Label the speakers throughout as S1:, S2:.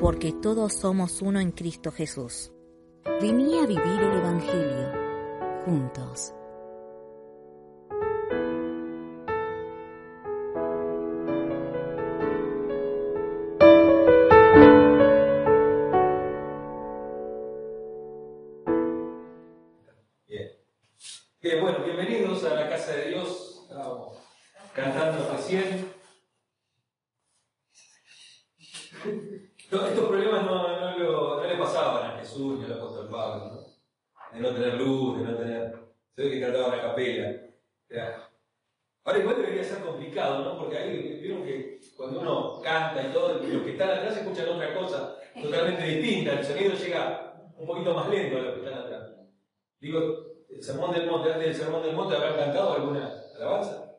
S1: porque todos somos uno en Cristo Jesús. Vení a vivir el Evangelio juntos.
S2: Estos problemas no, no, lo- no le pasaban a Jesús ni al apóstol Pablo, ¿no? De no tener luz, de no tener. Se ve que cantaban a capela. Ya. Ahora igual debería ser complicado, ¿no? Porque ahí vieron que cuando uno canta y todo, los que están atrás escuchan otra cosa totalmente distinta. El sonido llega un poquito más lento a los que están atrás. Digo, el sermón del monte, antes del sermón del monte habrán cantado alguna alabanza.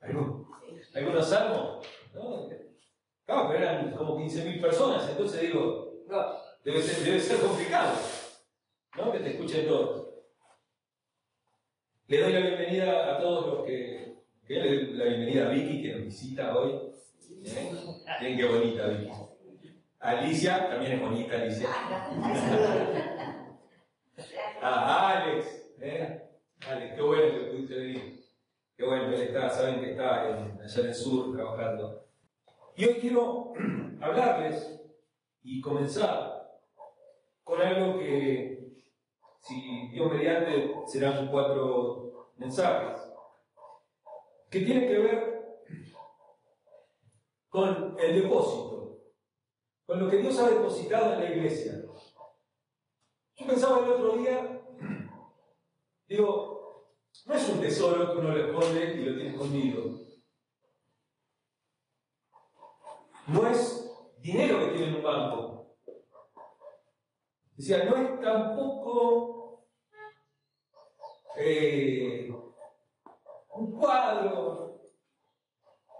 S2: ¿Algún- ¿Algunos salmos? ¿No? Claro, pero eran como 15.000 personas, entonces digo, no, debe ser, debe ser complicado, ¿no? Que te escuchen todos. Le doy la bienvenida a todos los que, que le doy la bienvenida a Vicky que nos visita hoy. ¿Eh? Bien, qué bonita Vicky. Alicia, también es bonita Alicia. A Alex, ¿eh? Alex, qué bueno que pudiste venir. Qué bueno, él está, saben que está en- allá en el sur trabajando. Y hoy quiero hablarles y comenzar con algo que, si Dios mediante, serán cuatro mensajes, que tiene que ver con el depósito, con lo que Dios ha depositado en la iglesia. Yo pensaba el otro día, digo, no es un tesoro que uno le esconde y lo tiene escondido. No es dinero que tiene en un banco. Decía, no es tampoco eh, un cuadro.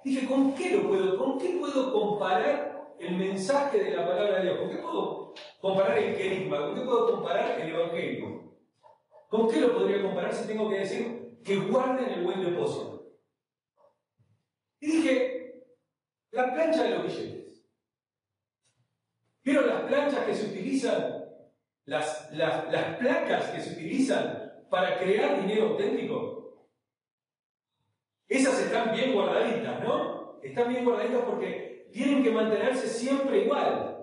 S2: Dije, ¿con qué lo puedo, con qué puedo comparar el mensaje de la palabra de Dios? ¿Con qué puedo comparar el querigma? ¿Con qué puedo comparar el evangelio? ¿Con qué lo podría comparar si tengo que decir que guarden el buen depósito? Y dije, la plancha de los billetes. ¿Vieron las planchas que se utilizan? Las, las, las placas que se utilizan para crear dinero auténtico. Esas están bien guardaditas, ¿no? Están bien guardaditas porque tienen que mantenerse siempre igual.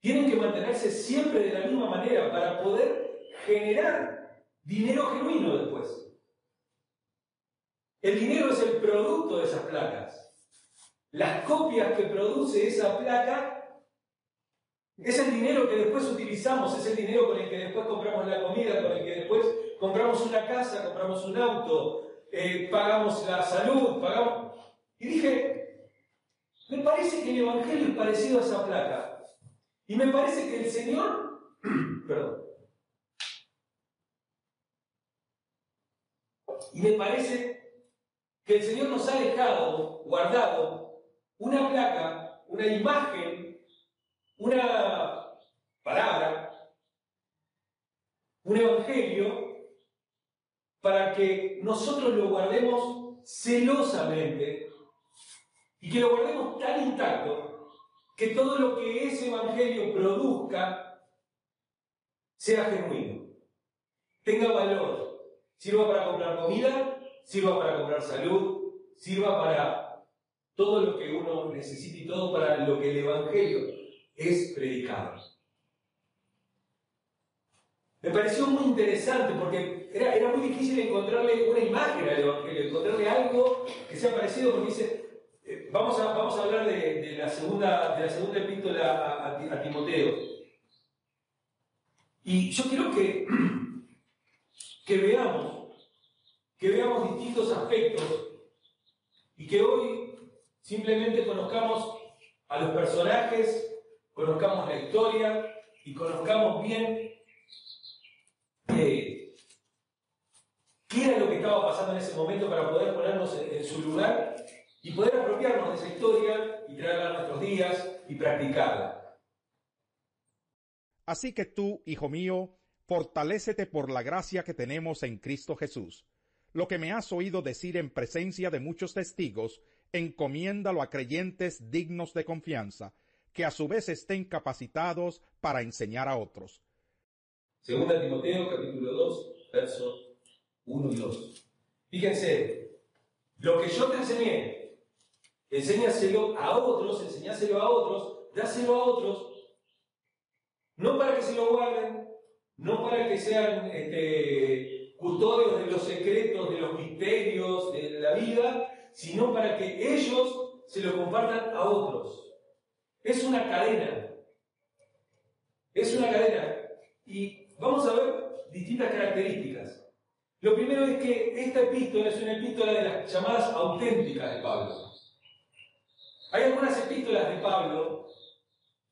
S2: Tienen que mantenerse siempre de la misma manera para poder generar dinero genuino después. El dinero es el producto de esas placas. Las copias que produce esa placa es el dinero que después utilizamos, es el dinero con el que después compramos la comida, con el que después compramos una casa, compramos un auto, eh, pagamos la salud, pagamos... Y dije, me parece que el Evangelio es parecido a esa placa. Y me parece que el Señor, perdón, y me parece que el Señor nos ha dejado, guardado, una placa, una imagen, una palabra, un evangelio, para que nosotros lo guardemos celosamente y que lo guardemos tan intacto que todo lo que ese evangelio produzca sea genuino, tenga valor, sirva para comprar comida, sirva para comprar salud, sirva para todo lo que uno necesite y todo para lo que el Evangelio es predicado. Me pareció muy interesante porque era, muy difícil encontrarle una imagen al Evangelio, encontrarle algo que sea parecido, porque dice, eh, vamos, a, hablar de, la segunda, de la segunda epístola a, Timoteo. Y yo quiero que veamos, que veamos distintos aspectos y que hoy simplemente conozcamos a los personajes, conozcamos la historia y conozcamos bien eh, qué era lo que estaba pasando en ese momento para poder ponernos en, su lugar y poder apropiarnos de esa historia y traerla a nuestros días y practicarla.
S3: Así que tú, hijo mío, fortalécete por la gracia que tenemos en Cristo Jesús. Lo que me has oído decir en presencia de muchos testigos, encomiéndalo a creyentes dignos de confianza, que a su vez estén capacitados para enseñar a otros.
S2: Segunda Timoteo capítulo 2, versos 1 y 2. Fíjense, lo que yo te enseñé, enséñaselo a otros, enseñáselo a otros, dáselo a otros, no para que se lo guarden, no para que sean este, custodios de los secretos, de los misterios de la vida, sino para que ellos se lo compartan a otros. Es una cadena. Es una cadena. Y vamos a ver distintas características. Lo primero es que esta epístola es una epístola de las llamadas auténticas de Pablo. Hay algunas epístolas de Pablo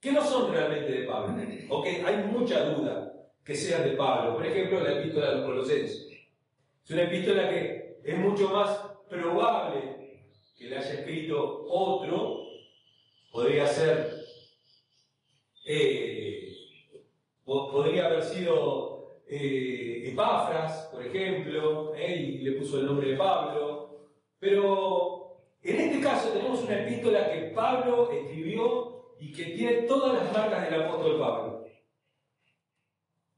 S2: que no son realmente de Pablo, o que hay mucha duda que sean de Pablo. Por ejemplo, la epístola de los Colosenses. Es una epístola que es mucho más probable que le haya escrito otro, podría ser, eh, podría haber sido eh, Epafras, por ejemplo, y le puso el nombre de Pablo, pero en este caso tenemos una epístola que Pablo escribió y que tiene todas las marcas del apóstol Pablo.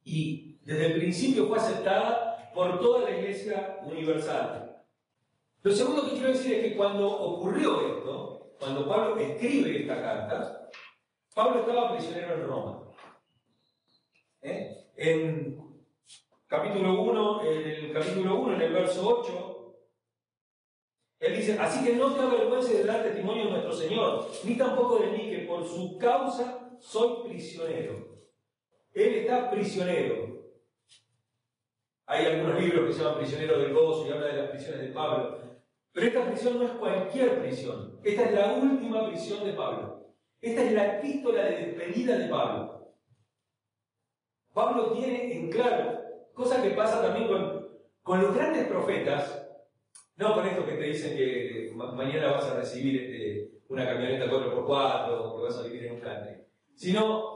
S2: Y desde el principio fue aceptada por toda la iglesia universal. Lo segundo que quiero decir es que cuando ocurrió esto, cuando Pablo escribe esta carta, Pablo estaba prisionero en Roma. ¿Eh? En capítulo 1, en el capítulo 1, en el verso 8, él dice, así que no te avergüences de dar testimonio de nuestro Señor, ni tampoco de mí, que por su causa soy prisionero. Él está prisionero. Hay algunos libros que se llaman Prisionero del Gozo y habla de las prisiones de Pablo. Pero esta prisión no es cualquier prisión. Esta es la última prisión de Pablo. Esta es la epístola de despedida de Pablo. Pablo tiene en claro, cosa que pasa también con, con los grandes profetas, no con esto que te dicen que mañana vas a recibir este, una camioneta 4x4 o que vas a vivir en un country, sino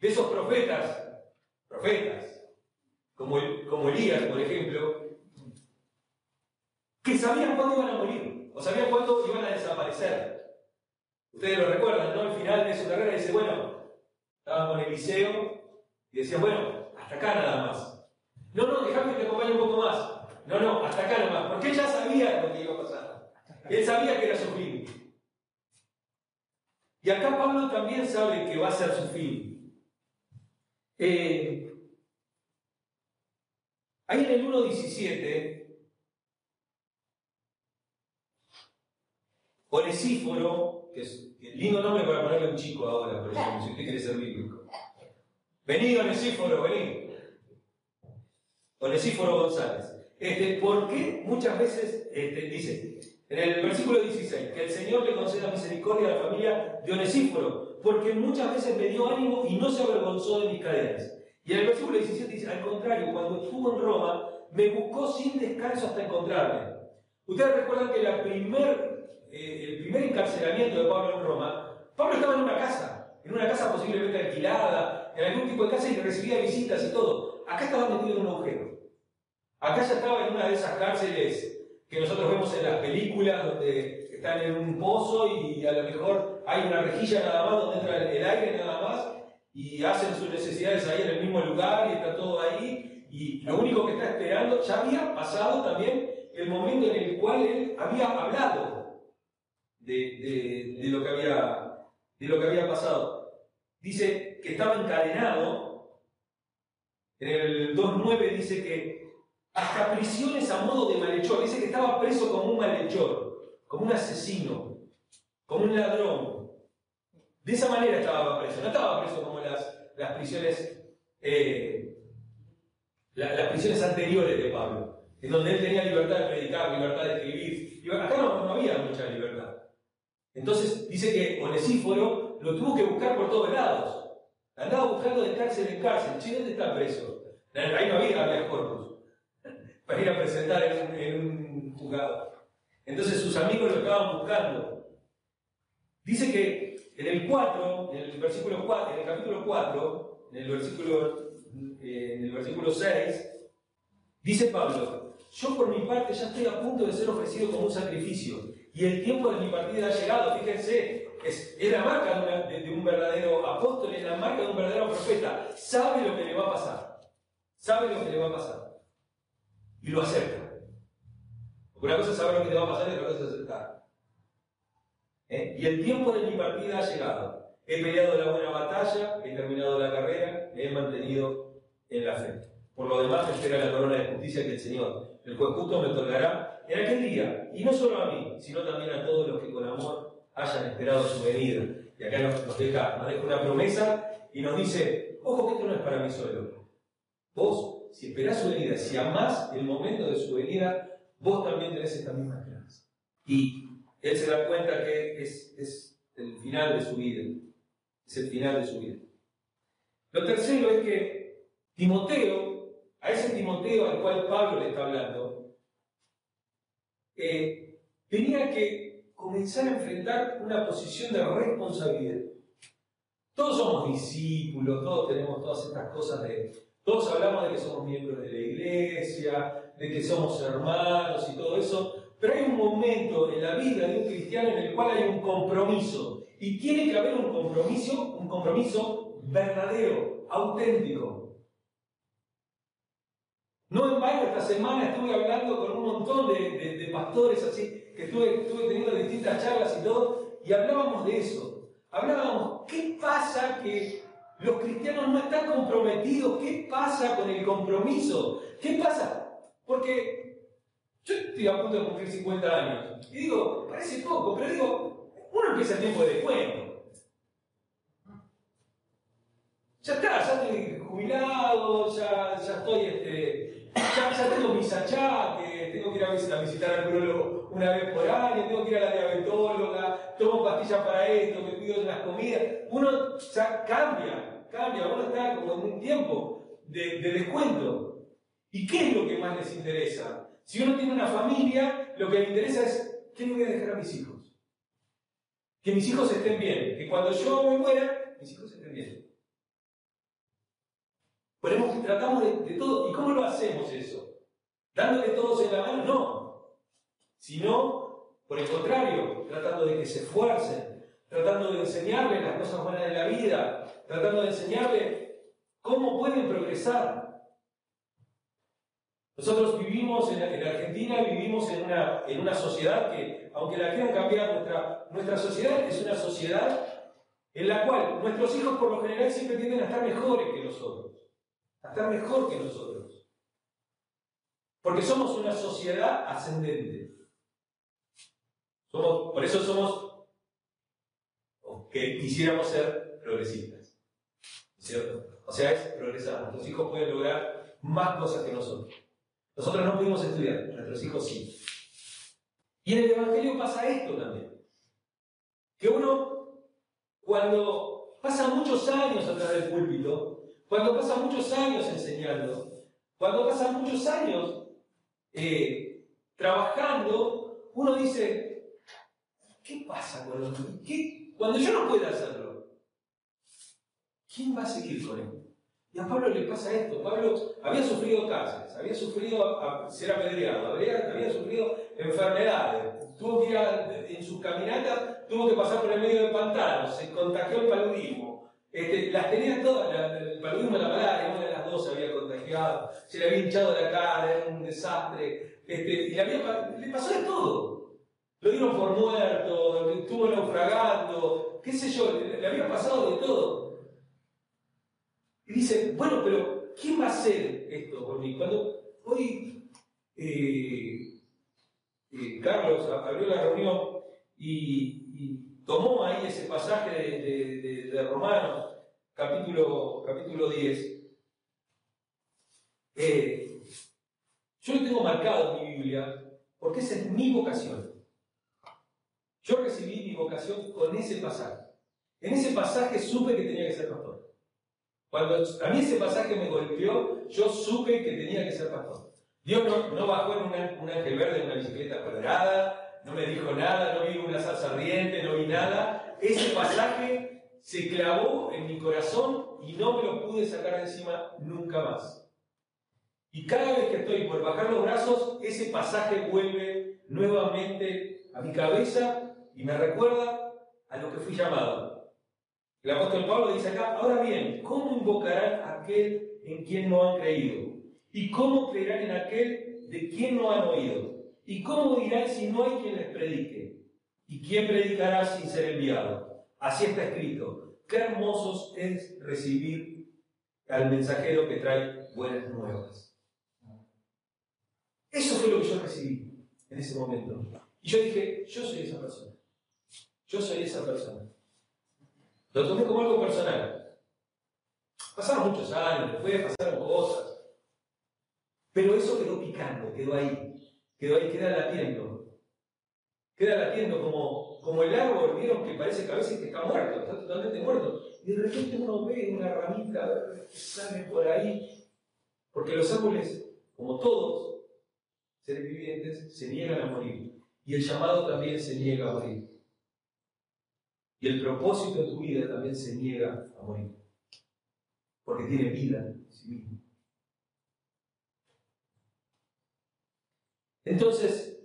S2: de esos profetas, profetas, como, como Elías, por ejemplo, que sabían cuándo iban a morir, o sabían cuándo iban a desaparecer. Ustedes lo recuerdan, ¿no? Al final de su carrera dice, bueno, estaba con Eliseo y decía, bueno, hasta acá nada más. No, no, dejame que te acompañe un poco más. No, no, hasta acá nada más. Porque él ya sabía lo que iba a pasar. Él sabía que era su fin. Y acá Pablo también sabe que va a ser su fin. Eh, ahí en el 1.17 Onesíforo, que es lindo nombre para ponerle un chico ahora, por ejemplo, si usted quiere ser bíblico. Vení, Onesíforo, vení. Onesíforo González. Este, ¿Por qué muchas veces este, dice, en el versículo 16, que el Señor le conceda misericordia a la familia de Onesíforo, porque muchas veces me dio ánimo y no se avergonzó de mis cadenas. Y en el versículo 17 dice, al contrario, cuando estuvo en Roma, me buscó sin descanso hasta encontrarme. Ustedes recuerdan que la eh, el primer encarcelamiento de Pablo en Roma, Pablo estaba en una casa, en una casa posiblemente alquilada, en algún tipo de casa y recibía visitas y todo. Acá estaba metido en un agujero. Acá ya estaba en una de esas cárceles que nosotros vemos en las películas donde están en un pozo y a lo mejor hay una rejilla nada más donde entra el aire nada más y hacen sus necesidades ahí en el mismo lugar y está todo ahí y lo único que está esperando, ya había pasado también el momento en el cual él había hablado de, lo que había, de lo que había pasado. Dice que estaba encadenado. En el 2.9 dice que hasta prisiones a modo de malhechor. Dice que estaba preso como un malhechor, como un asesino, como un ladrón. De esa manera estaba preso. No estaba preso como las, las prisiones, eh, las prisiones anteriores de Pablo, en donde él tenía libertad de predicar, libertad de escribir. Acá no, había mucha libertad. Entonces dice que Onesíforo lo tuvo que buscar por todos lados. Andaba buscando de cárcel en cárcel. Che, ¿dónde está preso? Ahí no había había corpus para ir a presentar en un, juzgado. Entonces sus amigos lo estaban buscando. Dice que en el 4, en el versículo 4, en el capítulo 4, en el versículo, eh, en el versículo 6, dice Pablo, yo por mi parte ya estoy a punto de ser ofrecido como un sacrificio y el tiempo de mi partida ha llegado. Fíjense, es, la marca de, un verdadero apóstol, es la marca de un verdadero profeta. Sabe lo que le va a pasar. Sabe lo que le va a pasar. Y lo acepta. Una cosa es saber lo que te va a pasar y otra cosa es aceptar. ¿Eh? Y el tiempo de mi partida ha llegado. He peleado la buena batalla, he terminado la carrera, me he mantenido en la fe. Por lo demás, espera la corona de justicia que el Señor, el juez justo, me otorgará en aquel día. Y no solo a mí, sino también a todos los que con amor hayan esperado su venida. Y acá nos, deja, nos deja una promesa y nos dice, ojo que esto no es para mí solo. Vos, si esperás su venida, si amás el momento de su venida, vos también tenés esta misma esperanza. Y él se da cuenta que es, es el final de su vida. Es el final de su vida. Lo tercero es que Timoteo, a ese Timoteo al cual Pablo le está hablando, eh, tenía que comenzar a enfrentar una posición de responsabilidad. Todos somos discípulos, todos tenemos todas estas cosas de... Todos hablamos de que somos miembros de la iglesia, de que somos hermanos y todo eso, pero hay un momento en la vida de un cristiano en el cual hay un compromiso. Y tiene que haber un compromiso, un compromiso verdadero, auténtico. No en vano esta semana estuve hablando con un montón de, de pastores así, que estuve, teniendo distintas charlas y todo, y hablábamos de eso. Hablábamos, ¿qué pasa que los cristianos no están comprometidos? ¿Qué pasa con el compromiso? ¿Qué pasa? Porque yo estoy a punto de cumplir 50 años. Y digo, parece poco, pero digo, uno empieza el tiempo de descuento. Ya está, ya estoy jubilado, ya, ya estoy, este, ya, ya tengo mis achaques, tengo que ir a visitar, al neurólogo una vez por año, tengo que ir a la diabetóloga, tomo pastillas para esto, me pido las comidas. Uno ya cambia, cambia, uno está como en un tiempo de, descuento. ¿Y qué es lo que más les interesa? Si uno tiene una familia, lo que le interesa es, ¿qué le voy a dejar a mis hijos? Que mis hijos estén bien, que cuando yo me muera, mis hijos estén bien. Ponemos, tratamos de todo. ¿Y cómo lo hacemos eso? dándole todos en la mano, no, sino, por el contrario, tratando de que se esfuercen, tratando de enseñarles las cosas buenas de la vida, tratando de enseñarles cómo pueden progresar. Nosotros vivimos en, Argentina, vivimos en una, en una sociedad que, aunque la quieran cambiar, nuestra, nuestra sociedad es una sociedad en la cual nuestros hijos por lo general siempre tienden a estar mejores que nosotros, a estar mejor que nosotros. Porque somos una sociedad ascendente. Somos, por eso somos, o que quisiéramos ser progresistas. ¿Cierto? O sea, es progresar. Nuestros hijos pueden lograr más cosas que nosotros. Nosotros no pudimos estudiar, nuestros hijos sí. Y en el Evangelio pasa esto también. Que uno, cuando pasa muchos años atrás del púlpito, cuando pasa muchos años enseñando, cuando pasa muchos años eh, trabajando, uno dice, ¿qué pasa con ¿Qué? Cuando yo no pueda hacerlo, ¿quién va a seguir con él? Y a Pablo le pasa esto. Pablo había sufrido cárceles, había sufrido ser apedreado, había, había sufrido enfermedades, tuvo que ir en sus caminatas, tuvo que pasar por el medio de pantanos, se contagió el paludismo. Este, las tenía todas, el paludismo la malaria, una de las dos se había contagiado, se le había hinchado la cara, era un desastre, este, y le, había, le pasó de todo. Lo dieron por muerto, estuvo naufragando, qué sé yo, le, había pasado de todo. Y dice, bueno, pero ¿quién va a hacer esto por mí? Cuando hoy eh, eh, Carlos abrió la reunión y, tomó ahí ese pasaje de, de Romanos, capítulo, capítulo 10, eh, yo lo tengo marcado en mi Biblia porque esa es mi vocación. Yo recibí mi vocación con ese pasaje. En ese pasaje supe que tenía que ser pastor. Cuando a mí ese pasaje me golpeó, yo supe que tenía que ser pastor. Dios no, bajó en un ángel verde en una bicicleta colorada, no me dijo nada, no vi una salsa ardiente, no vi nada. Ese pasaje se clavó en mi corazón y no me lo pude sacar de encima nunca más. Y cada vez que estoy por bajar los brazos, ese pasaje vuelve nuevamente a mi cabeza y me recuerda a lo que fui llamado. El apóstol Pablo dice acá, ahora bien, ¿cómo invocarán a aquel en quien no han creído? ¿Y cómo creerán en aquel de quien no han oído? ¿Y cómo dirán si no hay quien les predique? ¿Y quién predicará sin ser enviado? Así está escrito. Qué hermosos es recibir al mensajero que trae buenas nuevas. Eso fue lo que yo recibí en ese momento. Y yo dije, yo soy esa persona. Yo soy esa persona. Lo tomé como algo personal. Pasaron muchos años, después pasaron cosas. Pero eso quedó picando, quedó ahí. Quedó ahí, queda latiendo. Queda latiendo como, como el árbol, vieron que parece que a veces está muerto, está totalmente muerto. Y de repente uno ve una ramita que sale por ahí. Porque los árboles, como todos seres vivientes, se niegan a morir. Y el llamado también se niega a morir. Y el propósito de tu vida también se niega a morir. Porque tiene vida en sí mismo. Entonces,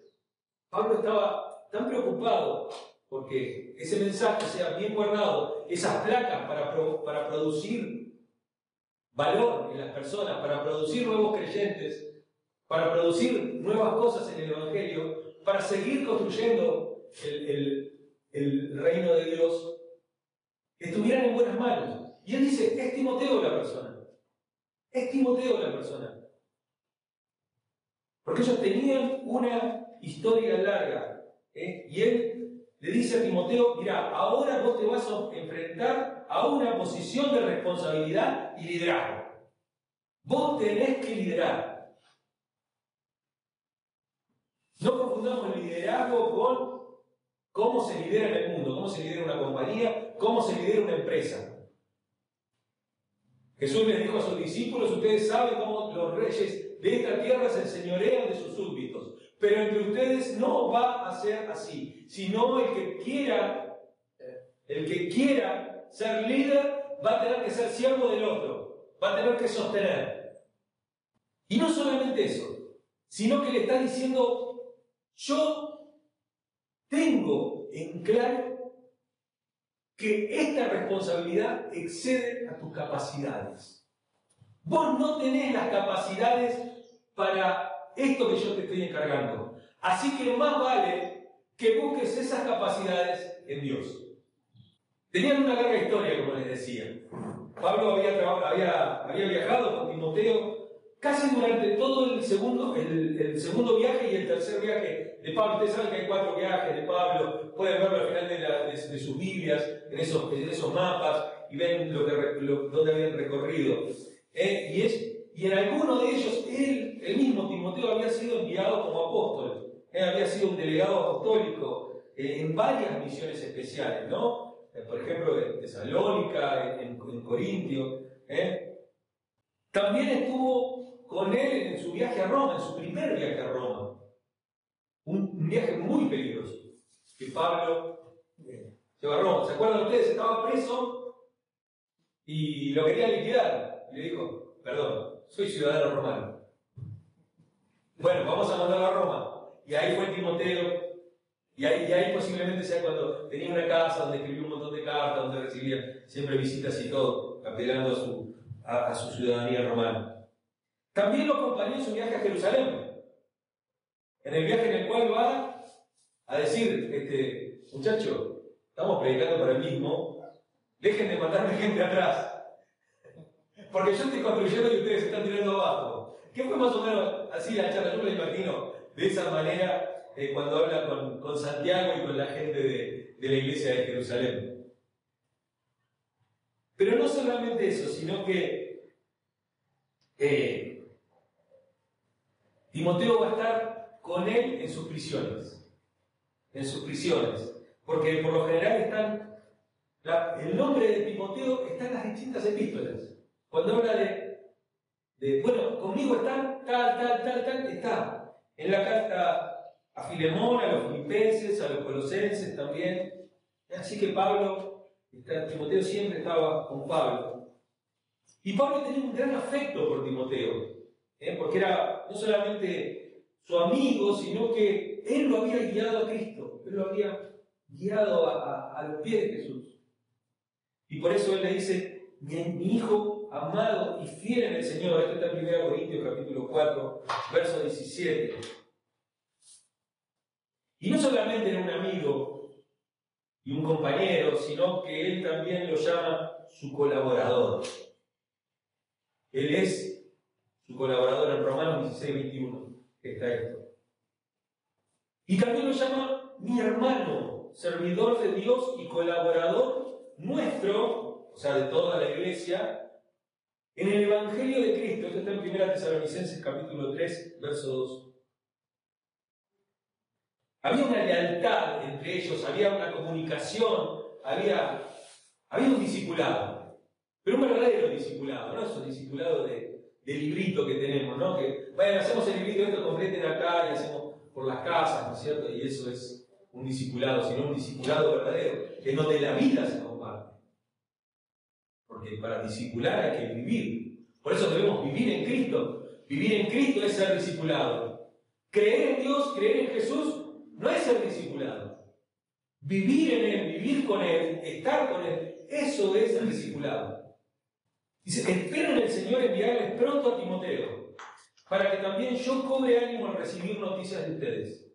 S2: Pablo estaba tan preocupado porque ese mensaje sea bien guardado, esas placas para, para producir valor en las personas, para producir nuevos creyentes, para producir nuevas cosas en el Evangelio, para seguir construyendo el, reino de Dios, estuvieran en buenas manos. Y él dice, es Timoteo la persona. Es Timoteo la persona. Porque ellos tenían una historia larga. ¿eh? Y él le dice a Timoteo, mira, ahora vos te vas a enfrentar a una posición de responsabilidad y liderazgo. Vos tenés que liderar. No confundamos el liderazgo con cómo se lidera en el mundo, cómo se lidera una compañía, cómo se lidera una empresa. Jesús les dijo a sus discípulos, ustedes saben cómo los reyes de esta tierra se enseñorean de sus súbditos, pero entre ustedes no va a ser así, sino el que quiera, el que quiera ser líder va a tener que ser siervo del otro, va a tener que sostener. Y no solamente eso, sino que le está diciendo yo tengo en claro que esta responsabilidad excede a tus capacidades. Vos no tenés las capacidades para esto que yo te estoy encargando. Así que más vale que busques esas capacidades en Dios. Tenían una larga historia, como les decía. Pablo había viajado con Timoteo Casi durante todo el segundo, el, segundo viaje y el tercer viaje de Pablo, ustedes saben que hay cuatro viajes de Pablo, pueden verlo al final de, sus Biblias, en esos, en esos, mapas, y ven lo habían recorrido. Eh, y, es, y en alguno de ellos, él, el mismo Timoteo, había sido enviado como apóstol, eh, había sido un delegado apostólico eh, en varias misiones especiales, ¿no? por ejemplo, en Tesalónica, en, en Corintio. También estuvo con él en su viaje a Roma, en su primer viaje a Roma. Un, viaje muy peligroso que Pablo eh, llevó a Roma. ¿Se acuerdan ustedes? Estaba preso y lo quería liquidar. Y le dijo, perdón, soy ciudadano romano. Bueno, vamos a mandarlo a Roma. Y ahí fue Timoteo. Y ahí, y posiblemente sea cuando tenía una casa donde escribió un montón de cartas, donde recibía siempre visitas y todo, apelando a su ciudadanía romana. También lo acompañó en su viaje a Jerusalén, en el viaje en el cual va a decir, este, muchacho, estamos predicando para el mismo, dejen de matarme gente atrás, porque yo estoy construyendo y ustedes se están tirando abajo. ¿Qué fue más o menos así la charla? Yo me la imagino de esa manera eh, cuando habla con, Santiago y con la gente de, la iglesia de Jerusalén. Pero no solamente eso, sino que eh, Timoteo va a estar con él en sus prisiones. En sus prisiones. porque por lo general están, el nombre de Timoteo está en las distintas epístolas. Cuando habla de, de, bueno, conmigo están tal, tal, tal, tal, está en la carta a Filemón, a los filipenses, a los colosenses también. Así que Pablo, Timoteo siempre estaba con Pablo. Y Pablo tenía un gran afecto por Timoteo, ¿eh? porque era no solamente su amigo, sino que él lo había guiado a Cristo, él lo había guiado a, los pies de Jesús. Y por eso él le dice, mi, mi hijo amado y fiel en el Señor, esto está en 1 Corintios capítulo 4, verso 17. Y no solamente era un amigo y un compañero, sino que él también lo llama su colaborador. Él es su colaborador en Romanos 16, 21. Está esto. Y también lo llama mi hermano, servidor de Dios y colaborador nuestro, o sea, de toda la iglesia, en el Evangelio de Cristo. Esto está en 1 Tesalonicenses capítulo 3, verso 2. Había una lealtad entre ellos, había una comunicación, había, había un discipulado. Pero un verdadero discipulado, no esos discipulados de, de librito que tenemos, ¿no? Que, bueno, hacemos el librito, esto completen acá y hacemos por las casas, ¿no es cierto? Y eso es un discipulado, sino un discipulado verdadero, en donde la vida se comparte. Porque para discipular hay que vivir. Por eso debemos vivir en Cristo. Vivir en Cristo es ser discipulado. Creer en Dios, creer en Jesús, no es ser discipulado. Vivir en Él, vivir con Él, estar con Él, eso es el discipulado. Dice, espero en el Señor enviarles pronto a Timoteo, para que también yo cobre ánimo al recibir noticias de ustedes.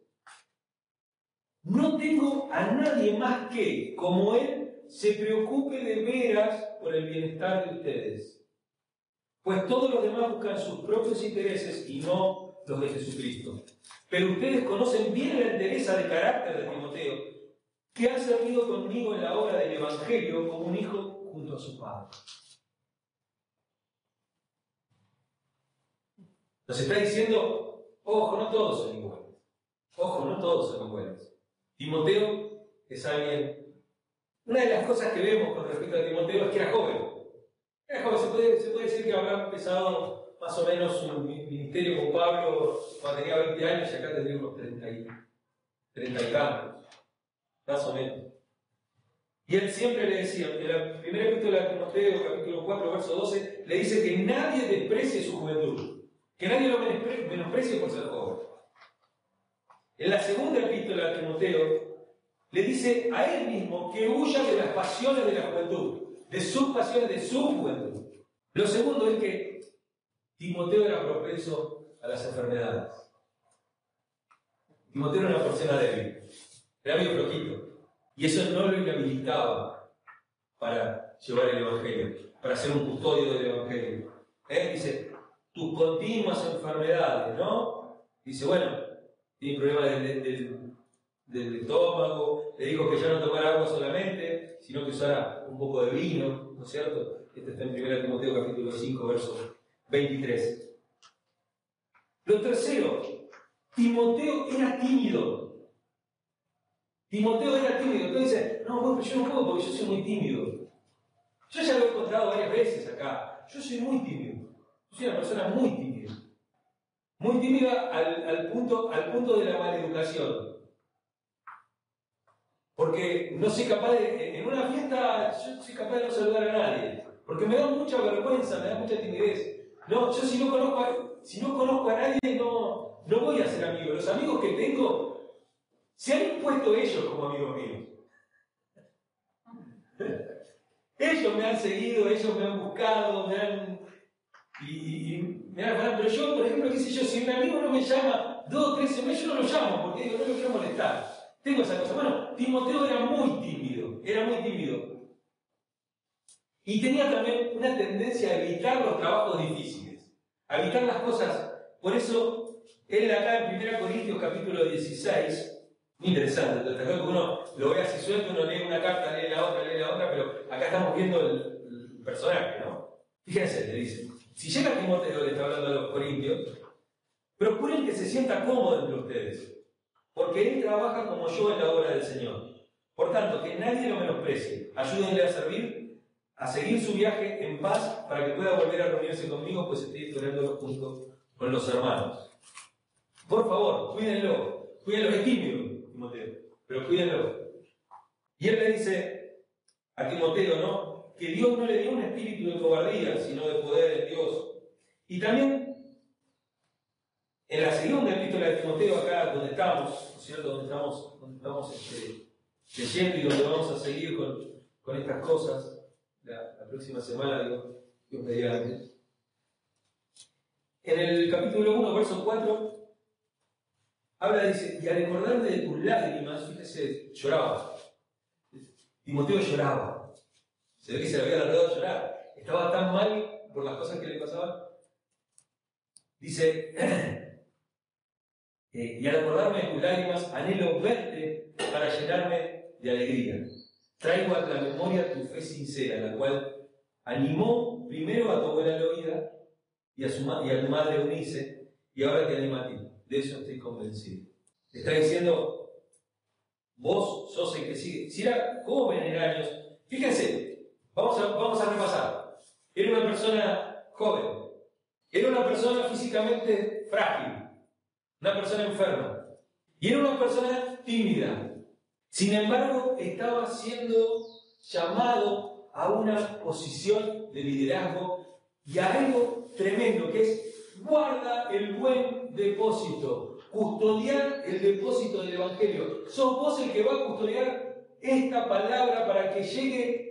S2: No tengo a nadie más que, como Él, se preocupe de veras por el bienestar de ustedes. Pues todos los demás buscan sus propios intereses y no los de Jesucristo. Pero ustedes conocen bien la entereza de carácter de Timoteo, que ha servido conmigo en la obra del Evangelio como un hijo junto a su padre. Nos está diciendo, ojo, no todos son iguales. Ojo, no todos son iguales. Timoteo es alguien... Una de las cosas que vemos con respecto a Timoteo es que era joven. Era joven, se puede, se puede decir que habrá empezado más o menos su ministerio con Pablo cuando tenía 20 años y acá tendría unos 30 y, 30 y tantos. Más o menos. Y él siempre le decía, en la primera epístola de Timoteo, capítulo 4, verso 12, le dice que nadie desprecie su juventud. Que nadie lo menosprecie por ser joven. En la segunda epístola de Timoteo, le dice a él mismo que huya de las pasiones de la juventud, de sus pasiones, de su juventud. Lo segundo es que Timoteo era propenso a las enfermedades. Timoteo era una persona débil, era medio flojito, y eso no lo inhabilitaba para llevar el Evangelio, para ser un custodio del Evangelio. Él dice, tus continuas enfermedades, ¿no? Dice, bueno, tiene problemas del, estómago, le dijo que ya no tomara agua solamente, sino que usara un poco de vino, ¿no es cierto? Este está en 1 Timoteo capítulo 5, verso 23. Lo tercero, Timoteo era tímido. Timoteo era tímido. Entonces, no, bueno, yo no puedo porque yo soy muy tímido. Yo ya lo he encontrado varias veces acá. Yo soy muy tímido. Soy una persona muy tímida. Muy tímida al, punto, al punto de la maleducación. Porque no soy capaz de, en una fiesta, yo soy capaz de no saludar a nadie. Porque me da mucha vergüenza, me da mucha timidez. No, yo si no conozco a, si no conozco a nadie, no, no voy a ser amigo. Los amigos que tengo se han impuesto ellos como amigos míos. ellos me han seguido, ellos me han buscado, me han y, y pero yo, por ejemplo, qué sé yo, si un amigo no me llama dos o tres semanas, yo no lo llamo porque digo, no lo quiero molestar. Tengo esa cosa. Bueno, Timoteo era muy tímido, era muy tímido. Y tenía también una tendencia a evitar los trabajos difíciles, a evitar las cosas. Por eso, él acá en 1 Corintios capítulo 16, muy interesante, que uno lo ve así suelto, uno lee una carta, lee la otra, lee la otra, pero acá estamos viendo el, el personaje, ¿no? Fíjense, le dice, si llega Timoteo, le está hablando a los corintios, procuren que se sienta cómodo entre ustedes, porque él trabaja como yo en la obra del Señor. Por tanto, que nadie lo menosprecie. Ayúdenle a servir, a seguir su viaje en paz para que pueda volver a reunirse conmigo, pues estoy esperándolo junto con los hermanos. Por favor, cuídenlo. Cuídenlo, es tímido, Timoteo, pero cuídenlo. Y él le dice a Timoteo, ¿no? Que Dios no le dio un espíritu de cobardía, sino de poder en Dios. Y también en la segunda epístola de Timoteo, acá donde estamos, ¿no es cierto? Donde estamos, donde estamos este, leyendo y donde vamos a seguir con, estas cosas, la, próxima semana, digo, Dios mediante. En el capítulo 1, verso 4, habla, dice, y al acordarme de tus lágrimas, fíjese, lloraba. Timoteo lloraba. Se ve que se le había largado a llorar. Estaba tan mal por las cosas que le pasaban. Dice, eh, y al acordarme de tus lágrimas, anhelo verte para llenarme de alegría. Traigo a la memoria tu fe sincera, la cual animó primero a tu abuela Loida y a, tu madre Eunice, y ahora te anima a ti. De eso estoy convencido. Está diciendo, vos sos el que sigue. Si era joven en años, fíjense, vamos a, repasar. Era una persona joven, era una persona físicamente frágil, una persona enferma, y era una persona tímida. Sin embargo, estaba siendo llamado a una posición de liderazgo y a algo tremendo, que es guarda el buen depósito, custodiar el depósito del Evangelio. Sos vos el que va a custodiar esta palabra para que llegue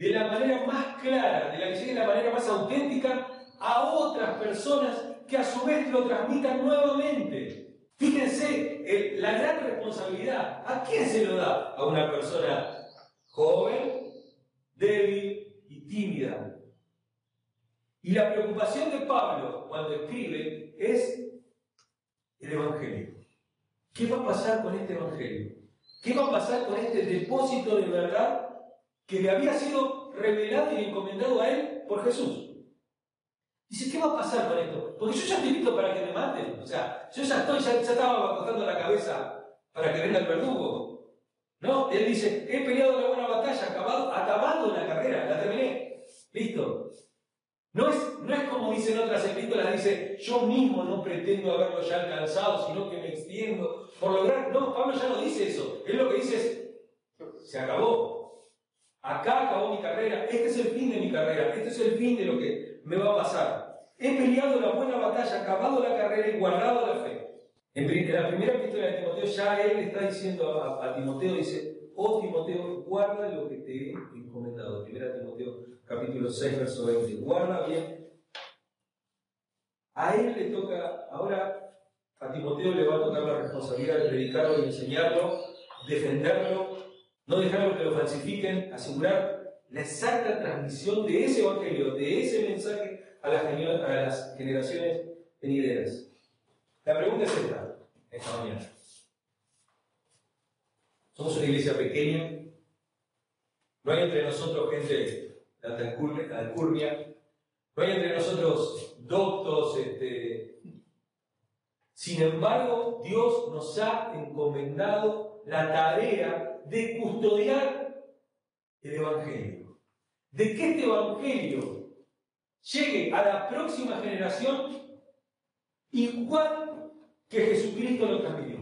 S2: de la manera más clara, de la que llegue de la manera más auténtica a otras personas que a su vez lo transmitan nuevamente. Fíjense la gran responsabilidad. ¿A quién se lo da? A una persona joven, débil y tímida. Y la preocupación de Pablo cuando escribe es el Evangelio. ¿Qué va a pasar con este Evangelio? ¿Qué va a pasar con este depósito de verdad que le había sido revelado y encomendado a él por Jesús? Dice, ¿qué va a pasar con esto? Porque yo ya estoy listo para que me maten. O sea, yo ya estoy, ya, estaba acostando la cabeza para que venga el verdugo. ¿No? Él dice, he peleado la buena batalla, acabado, acabando la carrera, la terminé. Listo. No es, no es como dicen otras epístolas, dice, yo mismo no pretendo haberlo ya alcanzado, sino que me extiendo por lograr. No, Pablo ya no dice eso. Él lo que dice es, se acabó. Acá acabó mi carrera, este es el fin de mi carrera, este es el fin de lo que me va a pasar. He peleado la buena batalla, acabado la carrera y guardado la fe. En, la primera epístola de Timoteo ya él está diciendo a, a Timoteo, dice, oh Timoteo, guarda lo que te he encomendado. Primera Timoteo capítulo 6, verso 20. Guarda bien. A él le toca, ahora a Timoteo le va a tocar la responsabilidad de predicarlo y enseñarlo, defenderlo, no dejarlo que lo falsifiquen, asegurar la exacta transmisión de ese evangelio, de ese mensaje a las, a las generaciones venideras. La pregunta es esta, esta mañana. Somos una iglesia pequeña, no hay entre nosotros gente la alcurnia. No hay entre nosotros doctos. Este... Sin embargo, Dios nos ha encomendado la tarea de custodiar el Evangelio. De que este Evangelio llegue a la próxima generación igual que Jesucristo lo transmitió.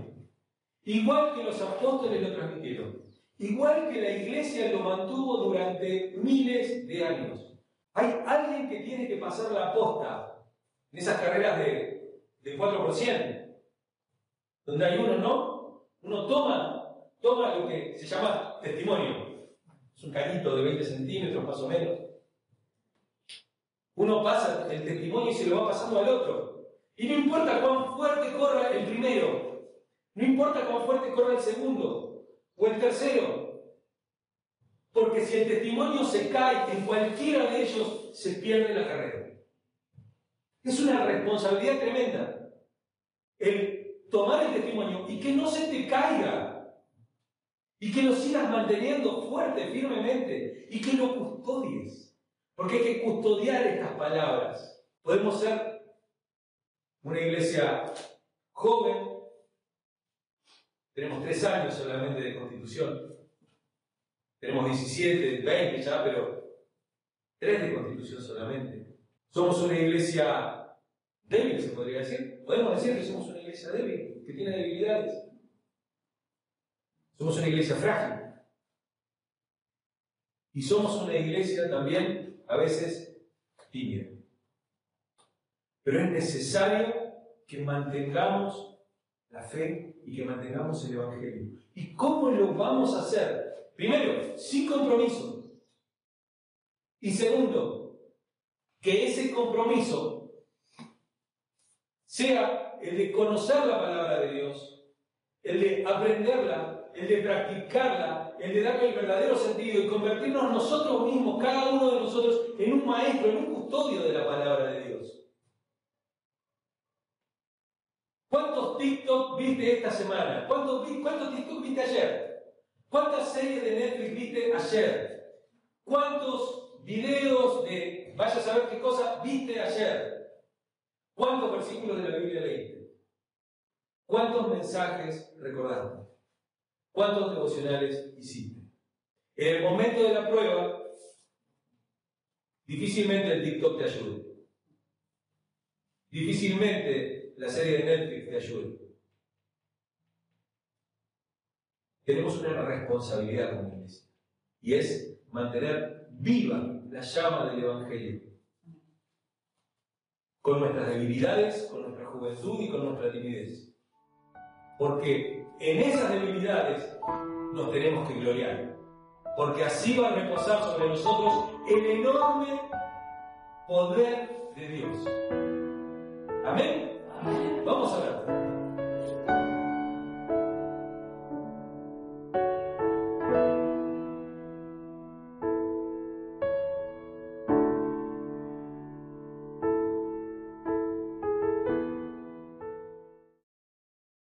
S2: Igual que los apóstoles lo transmitieron. Igual que la iglesia lo mantuvo durante miles de años. Hay alguien que tiene que pasar la posta en esas carreras de, de 4%, donde hay uno, ¿no? Uno toma, toma lo que se llama testimonio. Es un cañito de 20 centímetros más o menos. Uno pasa el testimonio y se lo va pasando al otro. Y no importa cuán fuerte corra el primero, no importa cuán fuerte corra el segundo, o el tercero, porque si el testimonio se cae en cualquiera de ellos, se pierde la carrera. Es una responsabilidad tremenda el tomar el testimonio y que no se te caiga y que lo sigas manteniendo fuerte, firmemente y que lo custodies. Porque hay que custodiar estas palabras. Podemos ser una iglesia joven, tenemos tres años solamente de constitución. Tenemos 17, 20 ya, pero 3 de constitución solamente. Somos una iglesia débil, se podría decir. Podemos decir que somos una iglesia débil, que tiene debilidades. Somos una iglesia frágil. Y somos una iglesia también a veces tímida. Pero es necesario que mantengamos la fe y que mantengamos el Evangelio. ¿Y cómo lo vamos a hacer? Primero, sin compromiso. Y segundo, que ese compromiso sea el de conocer la palabra de Dios, el de aprenderla, el de practicarla, el de darle el verdadero sentido y convertirnos nosotros mismos, cada uno de nosotros, en un maestro, en un custodio de la palabra de Dios. ¿Cuántos TikTok viste esta semana? ¿Cuántos, ¿Cuántos TikTok viste ayer? ¿Cuántas series de Netflix viste ayer? ¿Cuántos videos de vaya a saber qué cosa viste ayer? ¿Cuántos versículos de la Biblia leíste? ¿Cuántos mensajes recordaste? ¿Cuántos devocionales hiciste? En el momento de la prueba, difícilmente el TikTok te ayude. Difícilmente la serie de Netflix te ayude. Tenemos una responsabilidad como iglesia y es mantener viva la llama del Evangelio. Con nuestras debilidades, con nuestra juventud y con nuestra timidez. Porque en esas debilidades nos tenemos que gloriar. Porque así va a reposar sobre nosotros el enorme poder de Dios. Amén. Vamos a ver.